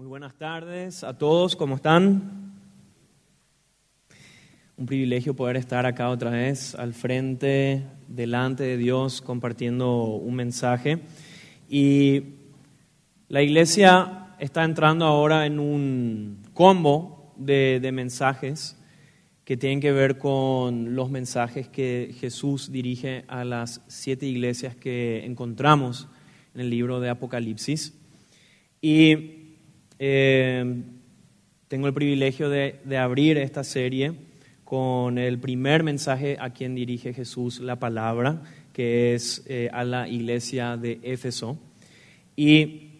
Muy buenas tardes a todos, ¿cómo están? Un privilegio poder estar acá otra vez al frente, delante de Dios, compartiendo un mensaje. Y la iglesia está entrando ahora en un combo de, mensajes que tienen que ver con los mensajes que Jesús dirige a las siete iglesias que encontramos en el libro de Apocalipsis. Y eh, tengo el privilegio de, abrir esta serie con el primer mensaje a quien dirige Jesús la palabra, que es eh, a la iglesia de Éfeso. Y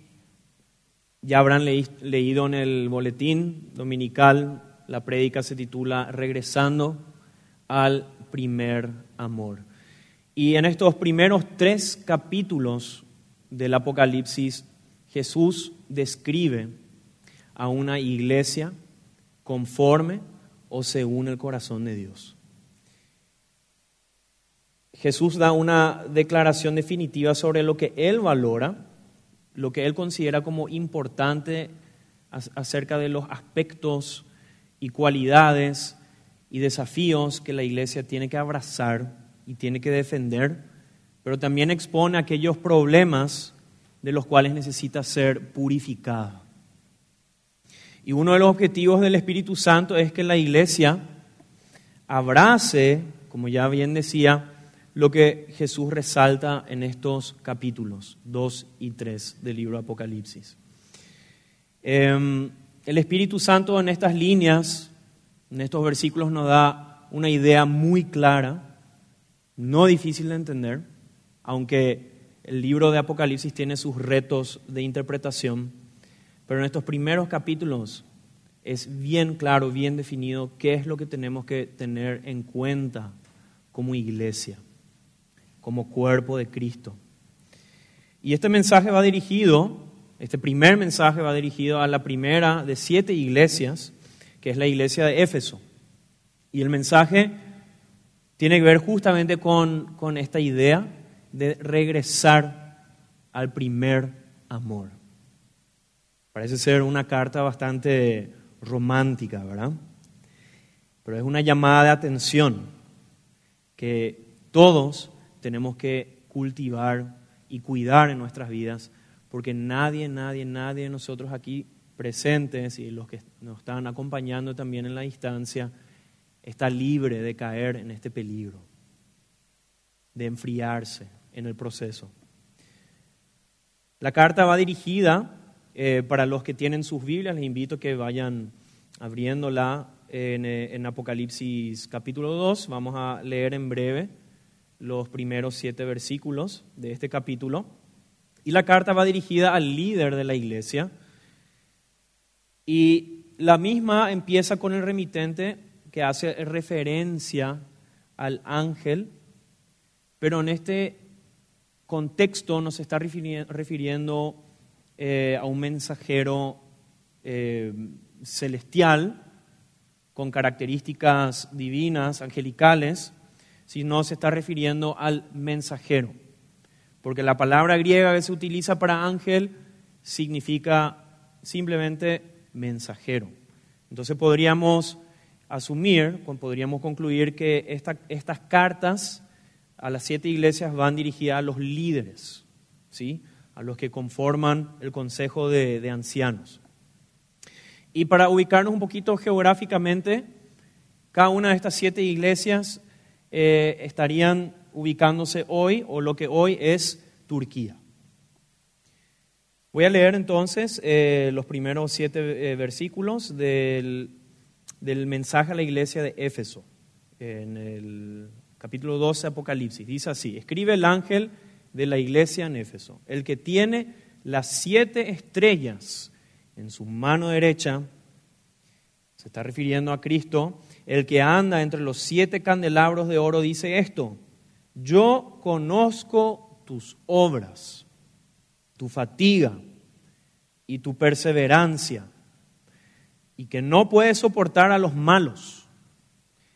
ya habrán leído en el boletín dominical, la prédica se titula Regresando al primer amor. Y en estos primeros tres capítulos del Apocalipsis, Jesús describe a una iglesia conforme o según el corazón de Dios. Jesús da una declaración definitiva sobre lo que Él valora, lo que Él considera como importante acerca de los aspectos y cualidades y desafíos que la iglesia tiene que abrazar y tiene que defender, pero también expone aquellos problemas de los cuales necesita ser purificada. Y uno de los objetivos del Espíritu Santo es que la iglesia abrace, como ya bien decía, lo que Jesús resalta en estos capítulos 2 y 3 del libro Apocalipsis. Em, el Espíritu Santo en estas líneas, en estos versículos, nos da una idea muy clara, no difícil de entender, aunque el libro de Apocalipsis tiene sus retos de interpretación. Pero en estos primeros capítulos es bien claro, bien definido qué es lo que tenemos que tener en cuenta como iglesia, como cuerpo de Cristo. Y este mensaje va dirigido, este primer mensaje va dirigido a la primera de siete iglesias, que es la iglesia de Éfeso. Y el mensaje tiene que ver justamente con, con esta idea de regresar al primer amor. Parece ser una carta bastante romántica, ¿verdad? Pero es una llamada de atención que todos tenemos que cultivar y cuidar en nuestras vidas, porque nadie, nadie, nadie de nosotros aquí presentes y los que nos están acompañando también en la distancia, está libre de caer en este peligro, de enfriarse en el proceso. La carta va dirigida eh, para los que tienen sus Biblias, les invito a que vayan abriéndola en, eh, en, Apocalipsis capítulo 2. Vamos a leer en breve los primeros siete versículos de este capítulo. Y la carta va dirigida al líder de la iglesia. Y la misma empieza con el remitente que hace referencia al ángel, pero en este contexto nos está refiriendo eh, a un mensajero eh, celestial con características divinas, angelicales, sino se está refiriendo al mensajero. Porque la palabra griega que se utiliza para ángel significa simplemente mensajero. Entonces podríamos asumir, podríamos concluir que estas cartas a las siete iglesias van dirigidas a los líderes, ¿sí? A los que conforman el Consejo de, Ancianos. Y para ubicarnos un poquito geográficamente, cada una de estas siete iglesias eh, estarían ubicándose hoy, o lo que hoy es Turquía. Voy a leer entonces eh, los primeros siete eh, versículos del, del, mensaje a la iglesia de Éfeso, en el capítulo 12 Apocalipsis. Dice así, escribe el ángel de la iglesia en Éfeso, el que tiene las siete estrellas en su mano derecha, se está refiriendo a Cristo, el que anda entre los siete candelabros de oro dice esto, yo conozco tus obras, tu fatiga y tu perseverancia, y que no puedes soportar a los malos,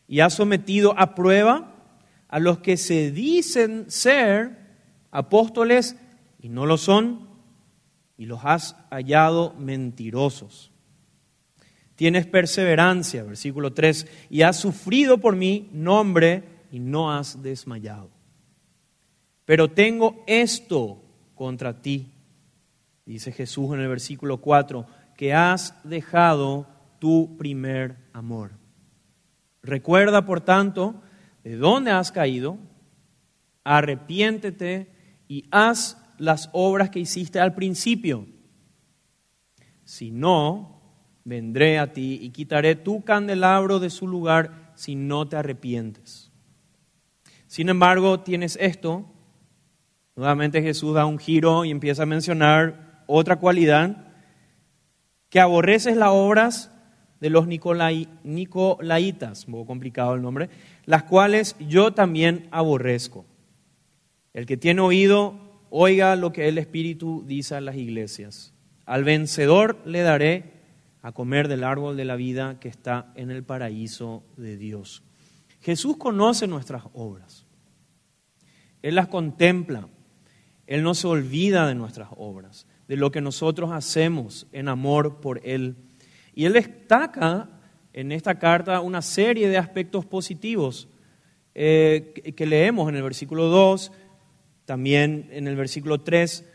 y has sometido a prueba a los que se dicen ser apóstoles y no lo son, y los has hallado mentirosos. Tienes perseverancia, versículo 3, y has sufrido por mi nombre y no has desmayado. Pero tengo esto contra ti, dice Jesús en el versículo 4, que has dejado tu primer amor. Recuerda, por tanto, de dónde has caído, arrepiéntete y haz las obras que hiciste al principio. Si no, vendré a ti y quitaré tu candelabro de su lugar si no te arrepientes. Sin embargo, tienes esto. Nuevamente Jesús da un giro y empieza a mencionar otra cualidad, que aborreces las obras de los Nicolaitas, un poco complicado el nombre, las cuales yo también aborrezco. El que tiene oído, oiga lo que el Espíritu dice a las iglesias. Al vencedor le daré a comer del árbol de la vida que está en el paraíso de Dios. Jesús conoce nuestras obras. Él las contempla. Él no se olvida de nuestras obras, de lo que nosotros hacemos en amor por Él. Y Él destaca en esta carta una serie de aspectos positivos eh, que leemos en el versículo 2, también en el versículo 3,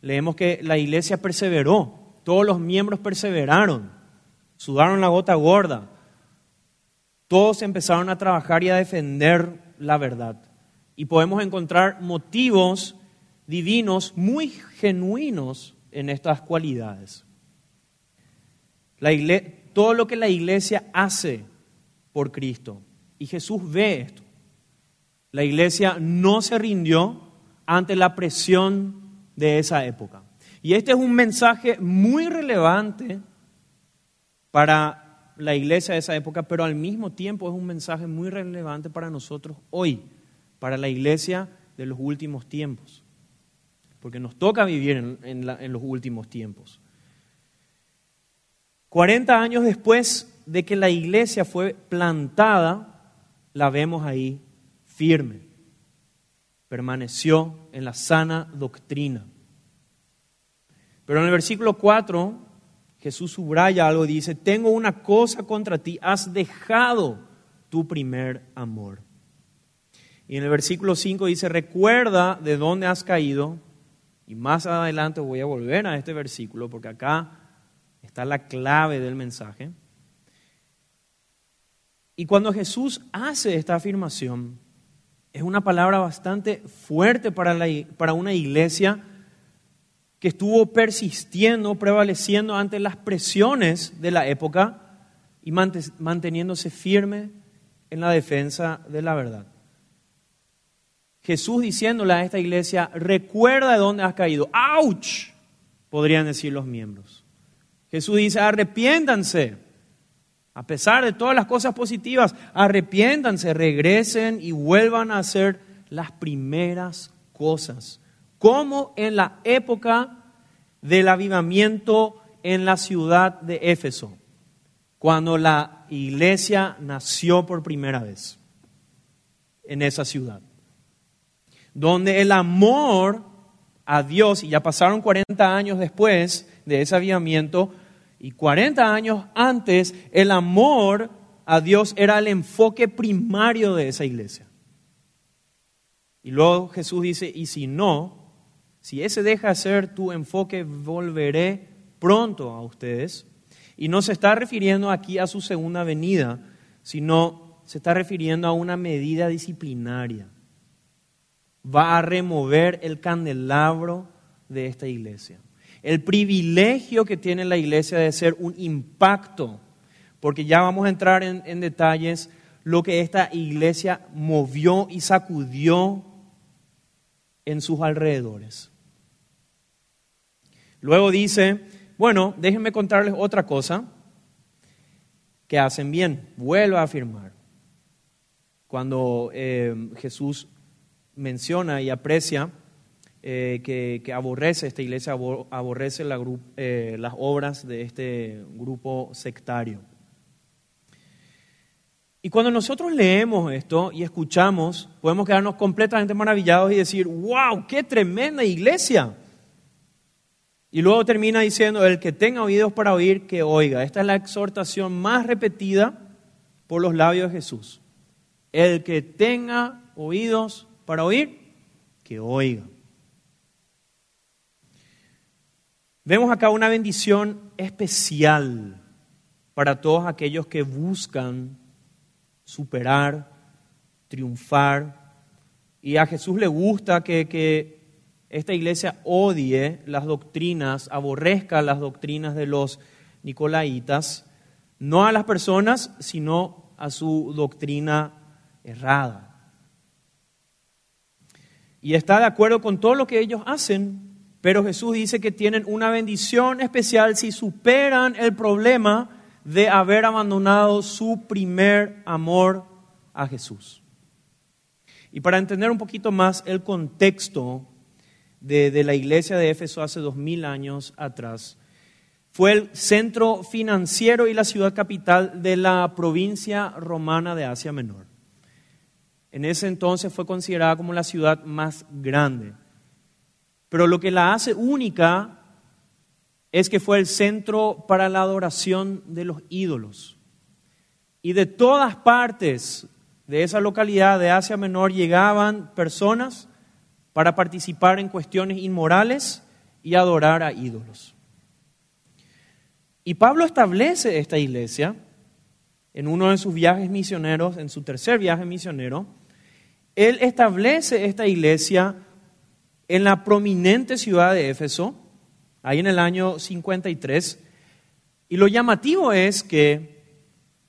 leemos que la iglesia perseveró, todos los miembros perseveraron, sudaron la gota gorda, todos empezaron a trabajar y a defender la verdad. Y podemos encontrar motivos divinos muy genuinos en estas cualidades. Todo lo que la iglesia hace por Cristo, y Jesús ve esto. La iglesia no se rindió, ante la presión de esa época. Y este es un mensaje muy relevante para la iglesia de esa época, pero al mismo tiempo es un mensaje muy relevante para nosotros hoy, para la iglesia de los últimos tiempos, porque nos toca vivir en, los últimos tiempos. 40 años después de que la iglesia fue plantada, la vemos ahí firme permaneció en la sana doctrina. Pero en el versículo 4, Jesús subraya algo y dice, tengo una cosa contra ti, has dejado tu primer amor. Y en el versículo 5 dice, recuerda de dónde has caído. Y más adelante voy a volver a este versículo porque acá está la clave del mensaje. Y cuando Jesús hace esta afirmación, es una palabra bastante fuerte para, una iglesia que estuvo persistiendo, prevaleciendo ante las presiones de la época y manteniéndose firme en la defensa de la verdad. Jesús diciéndole a esta iglesia, recuerda de dónde has caído. ¡Auch! Podrían decir los miembros. Jesús dice, arrepiéntanse a pesar de todas las cosas positivas, arrepiéntanse, regresen y vuelvan a hacer las primeras cosas. Como en la época del avivamiento en la ciudad de Éfeso, cuando la iglesia nació por primera vez en esa ciudad. Donde el amor a Dios, y ya pasaron 40 años después de ese avivamiento, y 40 años antes, el amor a Dios era el enfoque primario de esa iglesia. Y luego Jesús dice, y si no, si ese deja de ser tu enfoque, volveré pronto a ustedes. Y no se está refiriendo aquí a su segunda venida, sino se está refiriendo a una medida disciplinaria. Va a remover el candelabro de esta iglesia el privilegio que tiene la iglesia de ser un impacto, porque ya vamos a entrar en, detalles lo que esta iglesia movió y sacudió en sus alrededores. Luego dice, bueno, déjenme contarles otra cosa que hacen bien. Vuelvo a afirmar. Cuando eh, Jesús menciona y aprecia eh, que, aborrece esta iglesia, aborrece eh, las obras de este grupo sectario. Y cuando nosotros leemos esto y escuchamos, podemos quedarnos completamente maravillados y decir, wow, qué tremenda iglesia. Y luego termina diciendo, el que tenga oídos para oír, que oiga. Esta es la exhortación más repetida por los labios de Jesús. El que tenga oídos para oír, que oiga. Vemos acá una bendición especial para todos aquellos que buscan superar, triunfar. Y a Jesús le gusta que, que esta iglesia odie las doctrinas, aborrezca las doctrinas de los nicolaitas, no a las personas, sino a su doctrina errada. Y está de acuerdo con todo lo que ellos hacen, pero Jesús dice que tienen una bendición especial si superan el problema de haber abandonado su primer amor a Jesús. Y para entender un poquito más el contexto de, la iglesia de Éfeso hace dos mil años atrás, fue el centro financiero y la ciudad capital de la provincia romana de Asia Menor. En ese entonces fue considerada como la ciudad más grande. Pero lo que la hace única es que fue el centro para la adoración de los ídolos. Y de todas partes de esa localidad de Asia Menor llegaban personas para participar en cuestiones inmorales y adorar a ídolos. Y Pablo establece esta iglesia en uno de sus viajes misioneros, en su tercer viaje misionero. Él establece esta iglesia en la prominente ciudad de Éfeso, ahí en el año 53. Y lo llamativo es que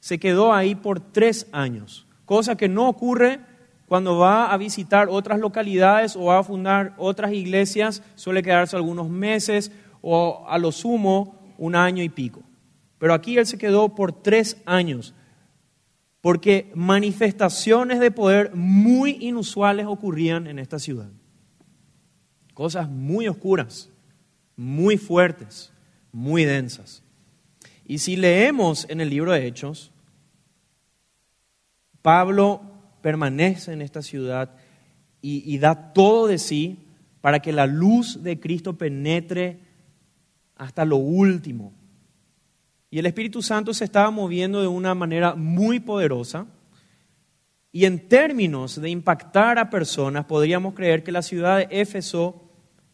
se quedó ahí por tres años, cosa que no ocurre cuando va a visitar otras localidades o va a fundar otras iglesias, suele quedarse algunos meses o a lo sumo un año y pico. Pero aquí él se quedó por tres años, porque manifestaciones de poder muy inusuales ocurrían en esta ciudad cosas muy oscuras, muy fuertes, muy densas. Y si leemos en el libro de Hechos, Pablo permanece en esta ciudad y, da todo de sí para que la luz de Cristo penetre hasta lo último. Y el Espíritu Santo se estaba moviendo de una manera muy poderosa. Y en términos de impactar a personas, podríamos creer que la ciudad de Éfeso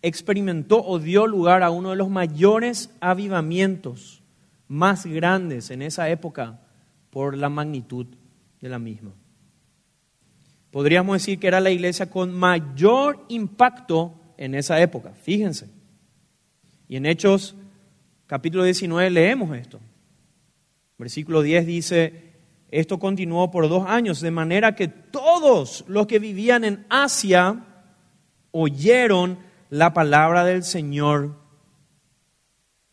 experimentó o dio lugar a uno de los mayores avivamientos más grandes en esa época por la magnitud de la misma. Podríamos decir que era la iglesia con mayor impacto en esa época, fíjense. Y en Hechos capítulo 19 leemos esto. Versículo 10 dice, esto continuó por dos años, de manera que todos los que vivían en Asia oyeron la palabra del Señor.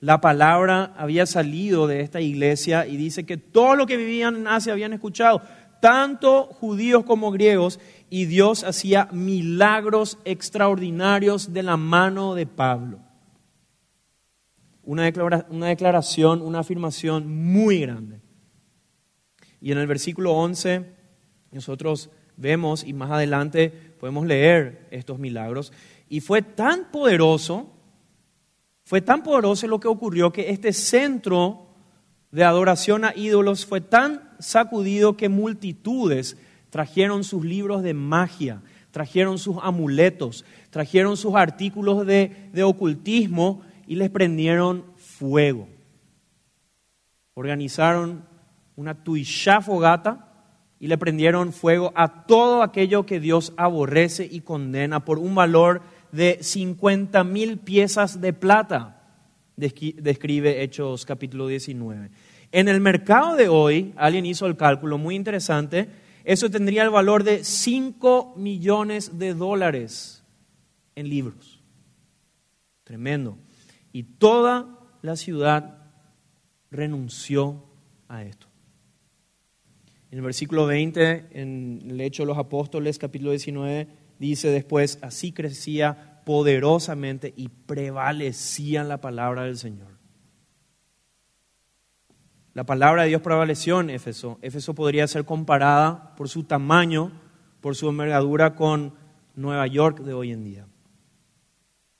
La palabra había salido de esta iglesia y dice que todos los que vivían en Asia habían escuchado, tanto judíos como griegos, y Dios hacía milagros extraordinarios de la mano de Pablo. Una, una declaración, una afirmación muy grande. Y en el versículo 11 nosotros vemos, y más adelante podemos leer estos milagros, y fue tan poderoso, fue tan poderoso lo que ocurrió que este centro de adoración a ídolos fue tan sacudido que multitudes trajeron sus libros de magia, trajeron sus amuletos, trajeron sus artículos de, de ocultismo y les prendieron fuego. Organizaron una tuishá fogata y le prendieron fuego a todo aquello que Dios aborrece y condena por un valor de 50 mil piezas de plata, describe Hechos capítulo 19. En el mercado de hoy, alguien hizo el cálculo muy interesante, eso tendría el valor de 5 millones de dólares en libros. Tremendo. Y toda la ciudad renunció a esto. En el versículo 20, en el Hecho de los Apóstoles, capítulo 19, dice después, así crecía poderosamente y prevalecía la palabra del Señor. La palabra de Dios prevaleció en Éfeso. Éfeso podría ser comparada por su tamaño, por su envergadura con Nueva York de hoy en día.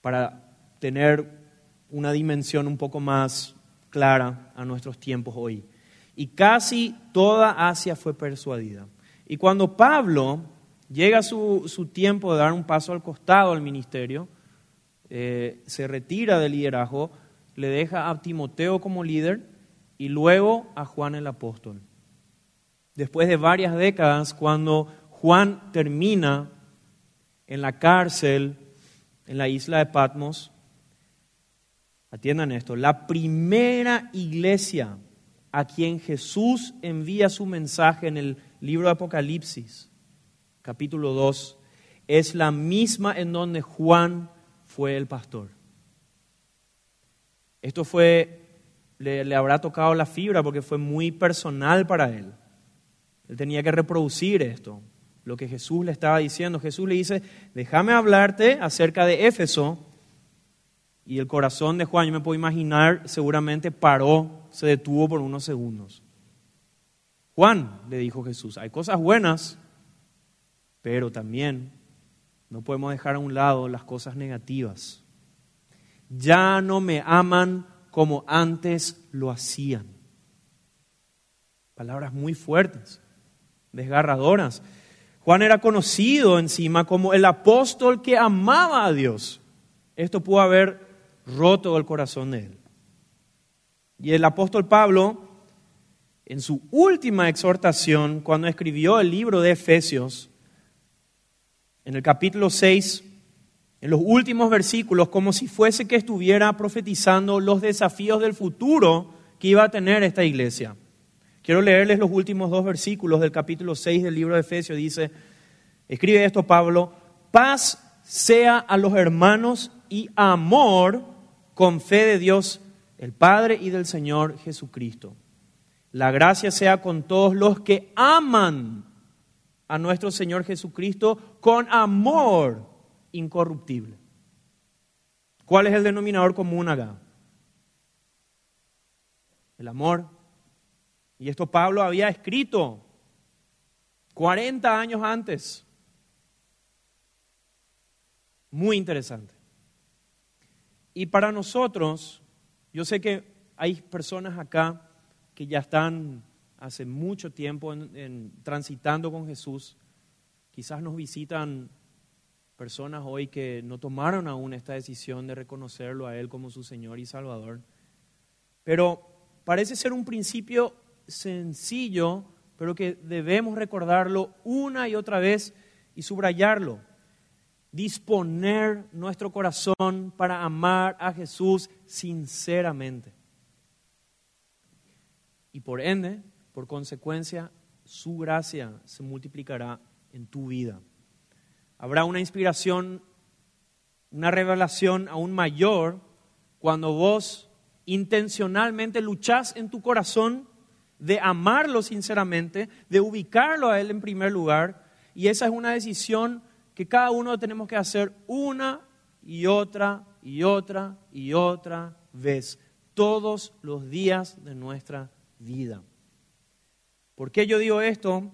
Para tener una dimensión un poco más clara a nuestros tiempos hoy. Y casi toda Asia fue persuadida. Y cuando Pablo llega su, su tiempo de dar un paso al costado al ministerio, eh, se retira del liderazgo, le deja a Timoteo como líder y luego a Juan el apóstol. Después de varias décadas, cuando Juan termina en la cárcel en la isla de Patmos, atiendan esto, la primera iglesia a quien Jesús envía su mensaje en el libro de Apocalipsis, capítulo 2, es la misma en donde Juan fue el pastor. Esto fue, le, le, habrá tocado la fibra porque fue muy personal para él. Él tenía que reproducir esto, lo que Jesús le estaba diciendo. Jesús le dice, déjame hablarte acerca de Éfeso. Y el corazón de Juan, yo me puedo imaginar, seguramente paró se detuvo por unos segundos. Juan, le dijo Jesús, hay cosas buenas, pero también no podemos dejar a un lado las cosas negativas. Ya no me aman como antes lo hacían. Palabras muy fuertes, desgarradoras. Juan era conocido encima como el apóstol que amaba a Dios. Esto pudo haber roto el corazón de él. Y el apóstol Pablo, en su última exhortación, cuando escribió el libro de Efesios, en el capítulo 6, en los últimos versículos, como si fuese que estuviera profetizando los desafíos del futuro que iba a tener esta iglesia. Quiero leerles los últimos dos versículos del capítulo 6 del libro de Efesios. Dice, escribe esto Pablo, paz sea a los hermanos y amor con fe de Dios el Padre y del Señor Jesucristo. La gracia sea con todos los que aman a nuestro Señor Jesucristo con amor incorruptible. ¿Cuál es el denominador común acá? El amor. Y esto Pablo había escrito 40 años antes. Muy interesante. Y para nosotros, yo sé que hay personas acá que ya están hace mucho tiempo en, transitando con Jesús. Quizás nos visitan personas hoy que no tomaron aún esta decisión de reconocerlo a Él como su Señor y Salvador. Pero parece ser un principio sencillo, pero que debemos recordarlo una y otra vez y subrayarlo disponer nuestro corazón para amar a Jesús sinceramente. Y por ende, por consecuencia, su gracia se multiplicará en tu vida. Habrá una inspiración, una revelación aún mayor cuando vos intencionalmente luchás en tu corazón de amarlo sinceramente, de ubicarlo a Él en primer lugar. Y esa es una decisión que cada uno tenemos que hacer una y otra y otra y otra vez, todos los días de nuestra vida. ¿Por qué yo digo esto?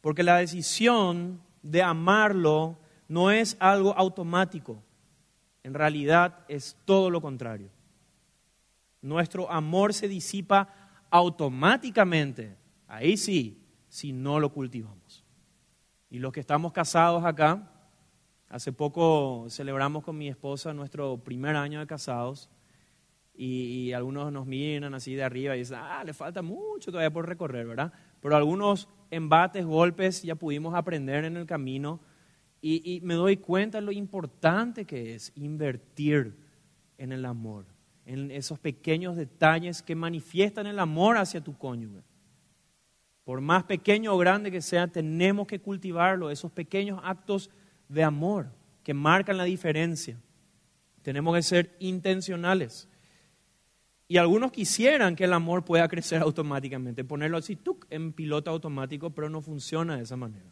Porque la decisión de amarlo no es algo automático, en realidad es todo lo contrario. Nuestro amor se disipa automáticamente, ahí sí, si no lo cultivamos. Y los que estamos casados acá, Hace poco celebramos con mi esposa nuestro primer año de casados y, algunos nos miran así de arriba y dicen, ah, le falta mucho todavía por recorrer, ¿verdad? Pero algunos embates, golpes ya pudimos aprender en el camino y, y me doy cuenta de lo importante que es invertir en el amor, en esos pequeños detalles que manifiestan el amor hacia tu cónyuge. Por más pequeño o grande que sea, tenemos que cultivarlo, esos pequeños actos de amor que marcan la diferencia. Tenemos que ser intencionales. Y algunos quisieran que el amor pueda crecer automáticamente, ponerlo así ¡tuc! en piloto automático, pero no funciona de esa manera.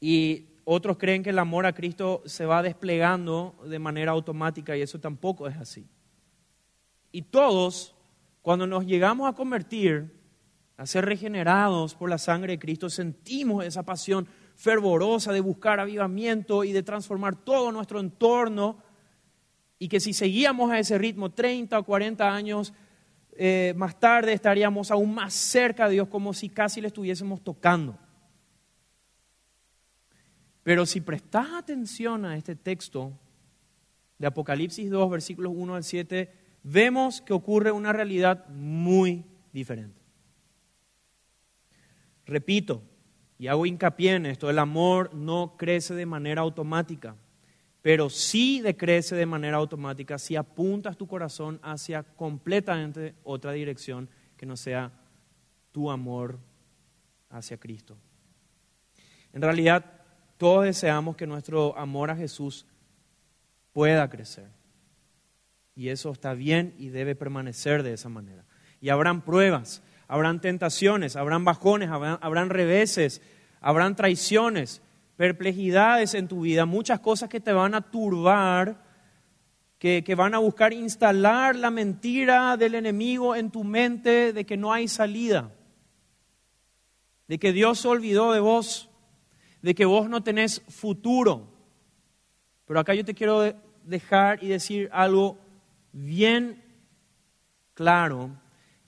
Y otros creen que el amor a Cristo se va desplegando de manera automática y eso tampoco es así. Y todos, cuando nos llegamos a convertir, a ser regenerados por la sangre de Cristo, sentimos esa pasión fervorosa de buscar avivamiento y de transformar todo nuestro entorno. Y que si seguíamos a ese ritmo 30 o 40 años eh, más tarde estaríamos aún más cerca de Dios como si casi le estuviésemos tocando. Pero si prestas atención a este texto de Apocalipsis 2, versículos 1 al 7, vemos que ocurre una realidad muy diferente. Repito, y hago hincapié en esto, el amor no crece de manera automática, pero sí decrece de manera automática si apuntas tu corazón hacia completamente otra dirección que no sea tu amor hacia Cristo. En realidad, todos deseamos que nuestro amor a Jesús pueda crecer. Y eso está bien y debe permanecer de esa manera. Y habrán pruebas, habrán tentaciones, habrán bajones, habrán, reveses, habrán traiciones, perplejidades en tu vida, muchas cosas que te van a turbar, que, que, van a buscar instalar la mentira del enemigo en tu mente de que no hay salida, de que Dios se olvidó de vos, de que vos no tenés futuro. Pero acá yo te quiero dejar y decir algo bien claro,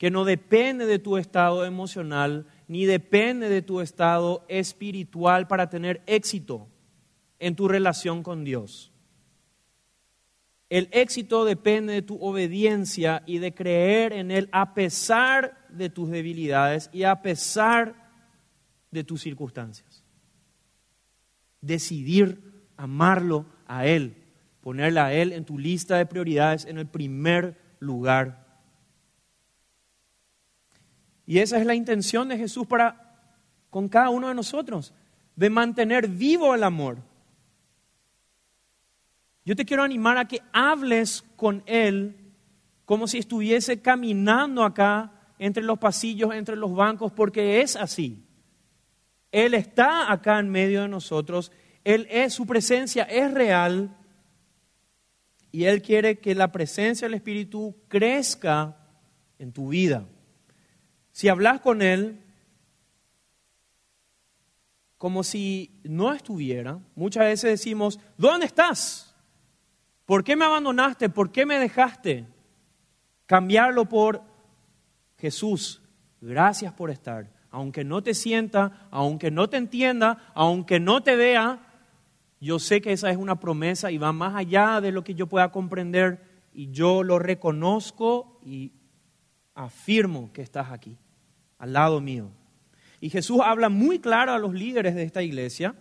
que no depende de tu estado emocional, ni depende de tu estado espiritual para tener éxito en tu relación con Dios. El éxito depende de tu obediencia y de creer en Él a pesar de tus debilidades y a pesar de tus circunstancias decidir amarlo a Él, ponerle a Él en tu lista de prioridades en el primer lugar. Y esa es la intención de Jesús para con cada uno de nosotros, de mantener vivo el amor. Yo te quiero animar a que hables con Él como si estuviese caminando acá entre los pasillos, entre los bancos, porque es así. Él está acá en medio de nosotros, Él es, su presencia es real y Él quiere que la presencia del Espíritu crezca en tu vida. Si hablas con Él como si no estuviera, muchas veces decimos, ¿dónde estás? ¿Por qué me abandonaste? ¿Por qué me dejaste? Cambiarlo por Jesús, gracias por estar aunque no te sienta, aunque no te entienda, aunque no te vea, yo sé que esa es una promesa y va más allá de lo que yo pueda comprender y yo lo reconozco y afirmo que estás aquí, al lado mío. Y Jesús habla muy claro a los líderes de esta iglesia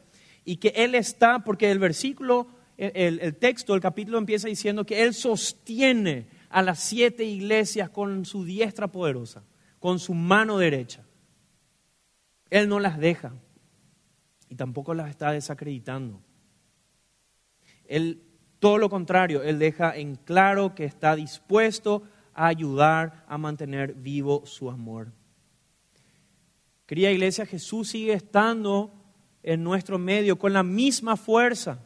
y que Él está, porque el versículo, el, texto, el capítulo empieza diciendo que Él sostiene a las siete iglesias con su diestra poderosa, con su mano derecha. Él no las deja y tampoco las está desacreditando. Él, todo lo contrario, Él deja en claro que está dispuesto a ayudar a mantener vivo su amor. Querida iglesia, Jesús sigue estando en nuestro medio con la misma fuerza.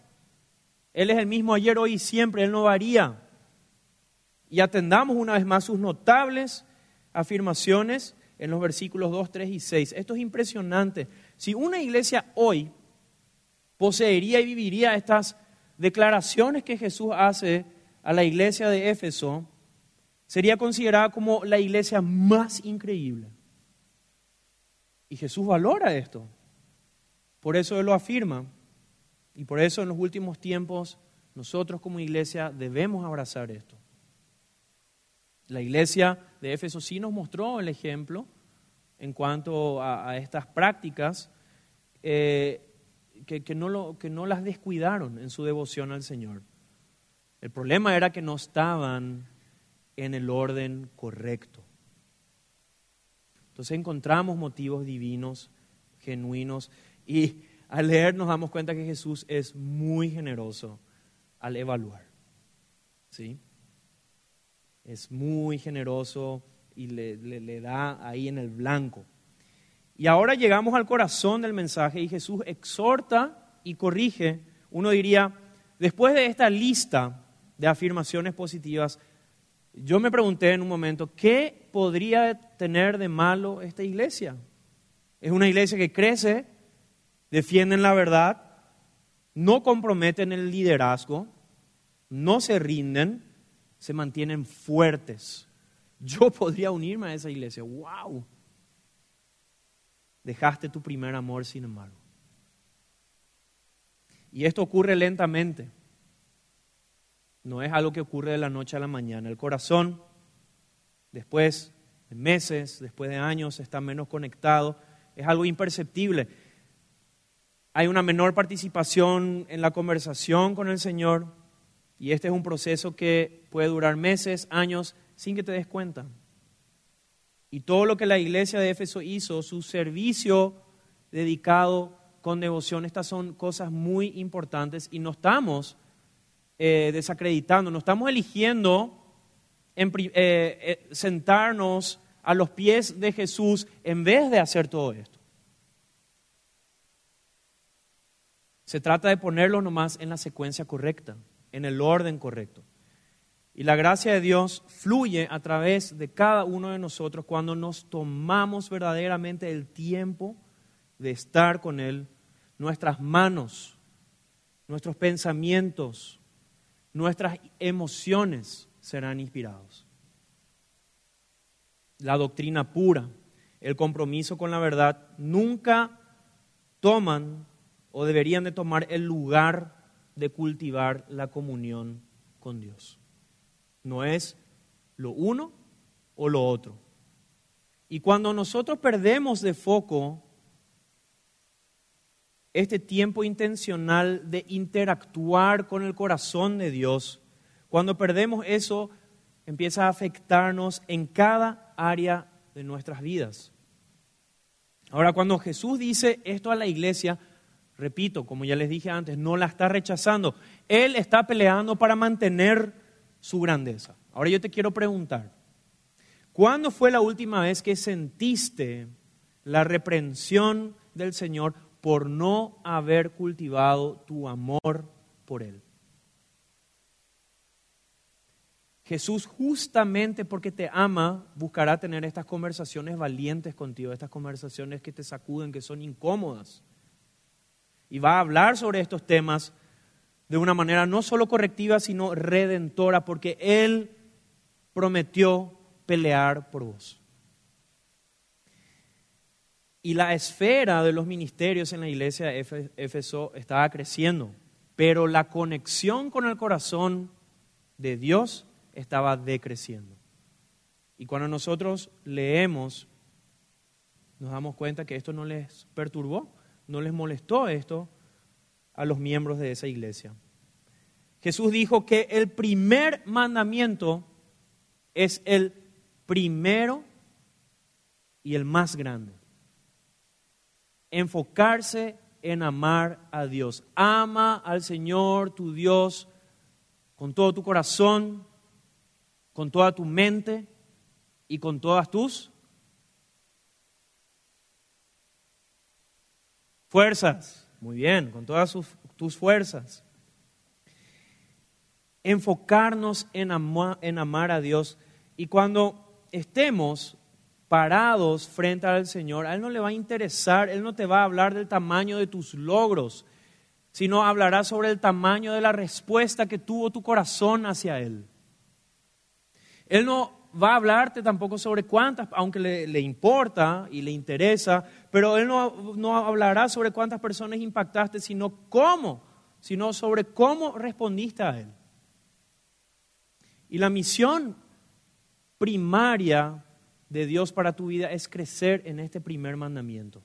Él es el mismo ayer, hoy y siempre, Él no varía. Y atendamos una vez más sus notables afirmaciones en los versículos 2, 3 y 6. Esto es impresionante. Si una iglesia hoy poseería y viviría estas declaraciones que Jesús hace a la iglesia de Éfeso, sería considerada como la iglesia más increíble. Y Jesús valora esto. Por eso Él lo afirma. Y por eso en los últimos tiempos nosotros como iglesia debemos abrazar esto. La iglesia de Éfeso sí nos mostró el ejemplo en cuanto a, estas prácticas eh, que, no lo, que no las descuidaron en su devoción al Señor. El problema era que no estaban en el orden correcto. Entonces encontramos motivos divinos, genuinos, y al leer nos damos cuenta que Jesús es muy generoso al evaluar. ¿Sí? es muy generoso y le, da ahí en el blanco. Y ahora llegamos al corazón del mensaje y Jesús exhorta y corrige. Uno diría, después de esta lista de afirmaciones positivas, yo me pregunté en un momento, ¿qué podría tener de malo esta iglesia? Es una iglesia que crece, defienden la verdad, no comprometen el liderazgo, no se rinden, se mantienen fuertes. Yo podría unirme a esa iglesia. ¡Wow! Dejaste tu primer amor, sin embargo. Y esto ocurre lentamente. No es algo que ocurre de la noche a la mañana. El corazón, después de meses, después de años, está menos conectado. Es algo imperceptible. Hay una menor participación en la conversación con el Señor. Y este es un proceso que puede durar meses, años, sin que te des cuenta. Y todo lo que la iglesia de Éfeso hizo, su servicio dedicado con devoción, estas son cosas muy importantes y no estamos eh, desacreditando, no estamos eligiendo eh, eh, sentarnos a los pies de Jesús en vez de hacer todo esto. Se trata de ponerlo nomás en la secuencia correcta, en el orden correcto. Y la gracia de Dios fluye a través de cada uno de nosotros cuando nos tomamos verdaderamente el tiempo de estar con Él. Nuestras manos, nuestros pensamientos, nuestras emociones serán inspirados. La doctrina pura, el compromiso con la verdad, nunca toman o deberían de tomar el lugar de cultivar la comunión con Dios. No es lo uno o lo otro. Y cuando nosotros perdemos de foco este tiempo intencional de interactuar con el corazón de Dios, cuando perdemos eso, empieza a afectarnos en cada área de nuestras vidas. Ahora, cuando Jesús dice esto a la iglesia, repito, como ya les dije antes, no la está rechazando. Él está peleando para mantener su grandeza. Ahora yo te quiero preguntar, ¿cuándo fue la última vez que sentiste la reprensión del Señor por no haber cultivado tu amor por Él? Jesús justamente porque te ama buscará tener estas conversaciones valientes contigo, estas conversaciones que te sacuden, que son incómodas. Y va a hablar sobre estos temas de una manera no solo correctiva, sino redentora, porque Él prometió pelear por vos. Y la esfera de los ministerios en la iglesia de Éfeso estaba creciendo, pero la conexión con el corazón de Dios estaba decreciendo. Y cuando nosotros leemos, nos damos cuenta que esto no les perturbó, no les molestó esto a los miembros de esa iglesia. Jesús dijo que el primer mandamiento es el primero y el más grande. Enfocarse en amar a Dios. Ama al Señor, tu Dios, con todo tu corazón, con toda tu mente y con todas tus fuerzas. Muy bien, con todas tus fuerzas enfocarnos en, en amar a Dios. Y cuando estemos parados frente al Señor, a Él no le va a interesar, Él no te va a hablar del tamaño de tus logros, sino hablará sobre el tamaño de la respuesta que tuvo tu corazón hacia Él. Él no va a hablarte tampoco sobre cuántas, aunque le, importa y le interesa, pero Él no, no hablará sobre cuántas personas impactaste, sino cómo, sino sobre cómo respondiste a Él. Y la misión primaria de Dios para tu vida es crecer en este primer mandamiento.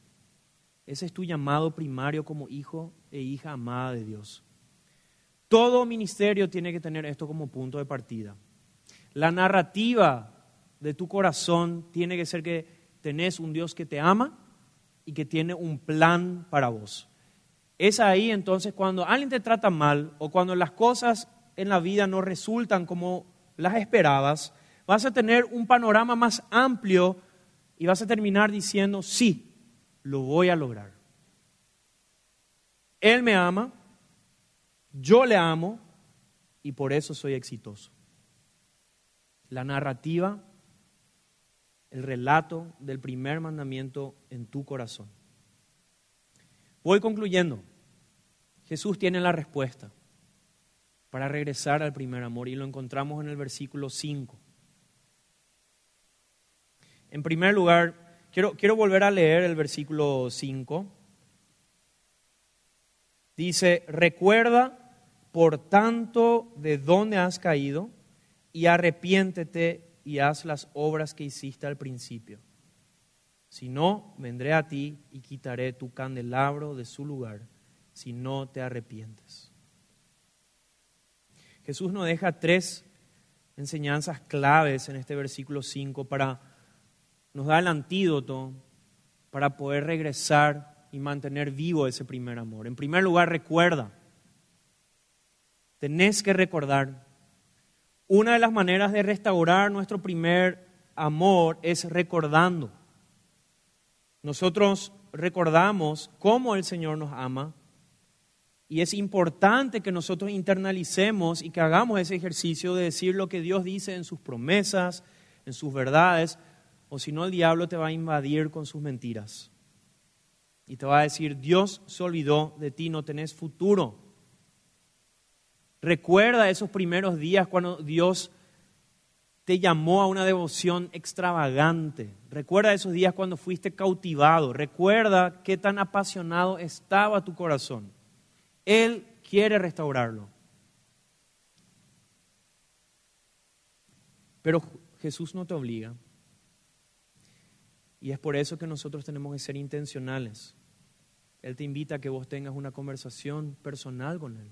Ese es tu llamado primario como hijo e hija amada de Dios. Todo ministerio tiene que tener esto como punto de partida. La narrativa de tu corazón tiene que ser que tenés un Dios que te ama y que tiene un plan para vos. Es ahí entonces cuando alguien te trata mal o cuando las cosas en la vida no resultan como las esperabas, vas a tener un panorama más amplio y vas a terminar diciendo, sí, lo voy a lograr. Él me ama, yo le amo y por eso soy exitoso. La narrativa, el relato del primer mandamiento en tu corazón. Voy concluyendo. Jesús tiene la respuesta. para regresar al primer amor y lo encontramos en el versículo 5. En primer lugar, quiero, quiero volver a leer el versículo 5. Dice, recuerda por tanto de dónde has caído y arrepiéntete y haz las obras que hiciste al principio. Si no, vendré a ti y quitaré tu candelabro de su lugar, si no te arrepientes. Jesús nos deja tres enseñanzas claves en este versículo 5 para nos da el antídoto para poder regresar y mantener vivo ese primer amor. En primer lugar, recuerda. Tenés que recordar. Una de las maneras de restaurar nuestro primer amor es recordando. Nosotros recordamos cómo el Señor nos ama y es importante que nosotros internalicemos y que hagamos ese ejercicio de decir lo que Dios dice en sus promesas, en sus verdades, o si no el diablo te va a invadir con sus mentiras. Y te va a decir, Dios se olvidó de ti, no tenés futuro. Recuerda esos primeros días cuando Dios te llamó a una devoción extravagante. Recuerda esos días cuando fuiste cautivado. Recuerda qué tan apasionado estaba tu corazón. Él quiere restaurarlo. Pero Jesús no te obliga. Y es por eso que nosotros tenemos que ser intencionales. Él te invita a que vos tengas una conversación personal con Él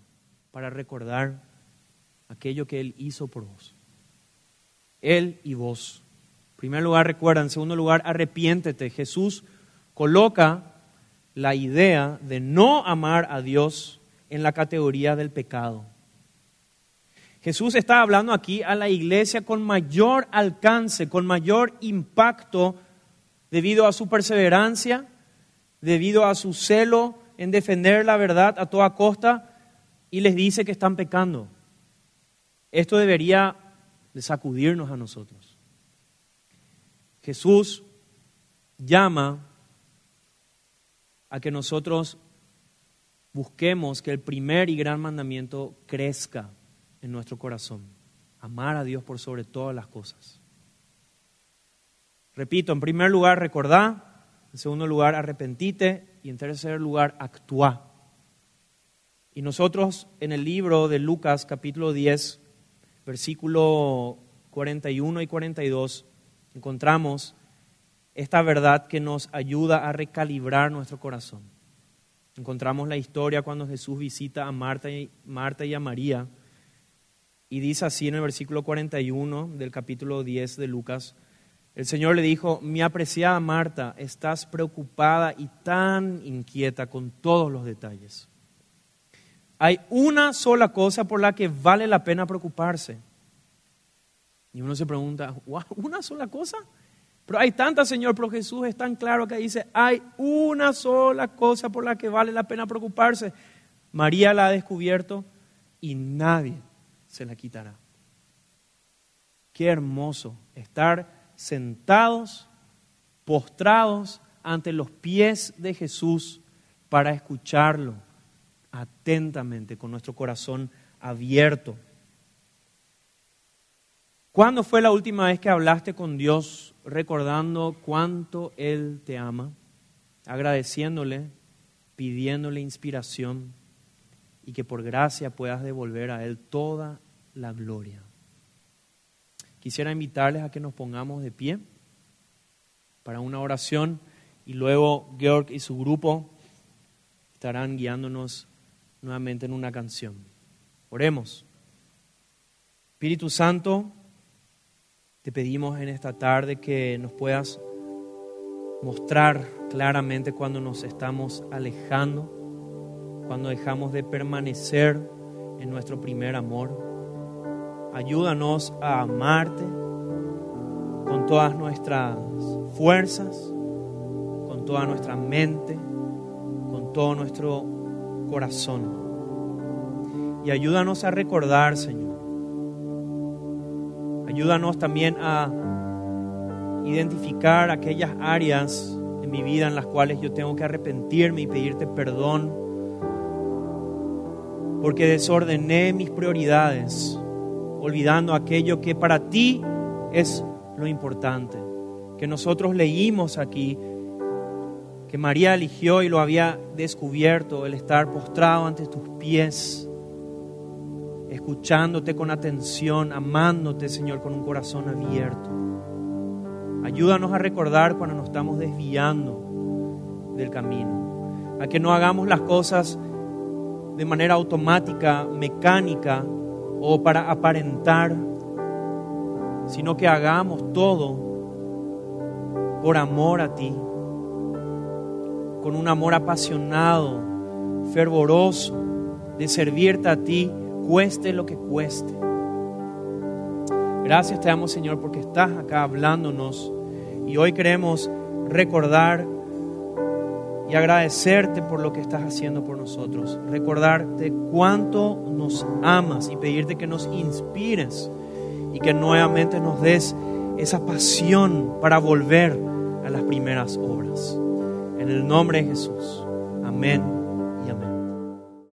para recordar aquello que Él hizo por vos. Él y vos. En primer lugar, recuerda. En segundo lugar, arrepiéntete. Jesús coloca la idea de no amar a Dios en la categoría del pecado. Jesús está hablando aquí a la iglesia con mayor alcance, con mayor impacto debido a su perseverancia, debido a su celo en defender la verdad a toda costa, y les dice que están pecando. Esto debería de sacudirnos a nosotros. Jesús llama a que nosotros busquemos que el primer y gran mandamiento crezca en nuestro corazón. Amar a Dios por sobre todas las cosas. Repito, en primer lugar, recordá, en segundo lugar, arrepentite y en tercer lugar, actúa. Y nosotros en el libro de Lucas capítulo 10, versículo 41 y 42, encontramos esta verdad que nos ayuda a recalibrar nuestro corazón. Encontramos la historia cuando Jesús visita a Marta y, Marta y a María y dice así en el versículo 41 del capítulo 10 de Lucas, el Señor le dijo, mi apreciada Marta, estás preocupada y tan inquieta con todos los detalles. Hay una sola cosa por la que vale la pena preocuparse. Y uno se pregunta, ¿una sola cosa? Pero hay tantas, Señor, pero Jesús es tan claro que dice, hay una sola cosa por la que vale la pena preocuparse. María la ha descubierto y nadie se la quitará. Qué hermoso estar sentados, postrados ante los pies de Jesús para escucharlo atentamente, con nuestro corazón abierto. ¿Cuándo fue la última vez que hablaste con Dios recordando cuánto Él te ama, agradeciéndole, pidiéndole inspiración y que por gracia puedas devolver a Él toda la gloria? Quisiera invitarles a que nos pongamos de pie para una oración y luego Georg y su grupo estarán guiándonos nuevamente en una canción. Oremos. Espíritu Santo, te pedimos en esta tarde que nos puedas mostrar claramente cuando nos estamos alejando, cuando dejamos de permanecer en nuestro primer amor. Ayúdanos a amarte con todas nuestras fuerzas, con toda nuestra mente, con todo nuestro corazón. Y ayúdanos a recordar, Señor. Ayúdanos también a identificar aquellas áreas en mi vida en las cuales yo tengo que arrepentirme y pedirte perdón porque desordené mis prioridades, olvidando aquello que para ti es lo importante, que nosotros leímos aquí, que María eligió y lo había descubierto, el estar postrado ante tus pies, escuchándote con atención, amándote, Señor, con un corazón abierto. Ayúdanos a recordar cuando nos estamos desviando del camino, a que no hagamos las cosas de manera automática, mecánica o para aparentar, sino que hagamos todo por amor a ti, con un amor apasionado, fervoroso, de servirte a ti, cueste lo que cueste. Gracias te damos, Señor, porque estás acá hablándonos y hoy queremos recordar y agradecerte por lo que estás haciendo por nosotros. Recordarte cuánto nos amas y pedirte que nos inspires y que nuevamente nos des esa pasión para volver a las primeras obras. En el nombre de Jesús. Amén.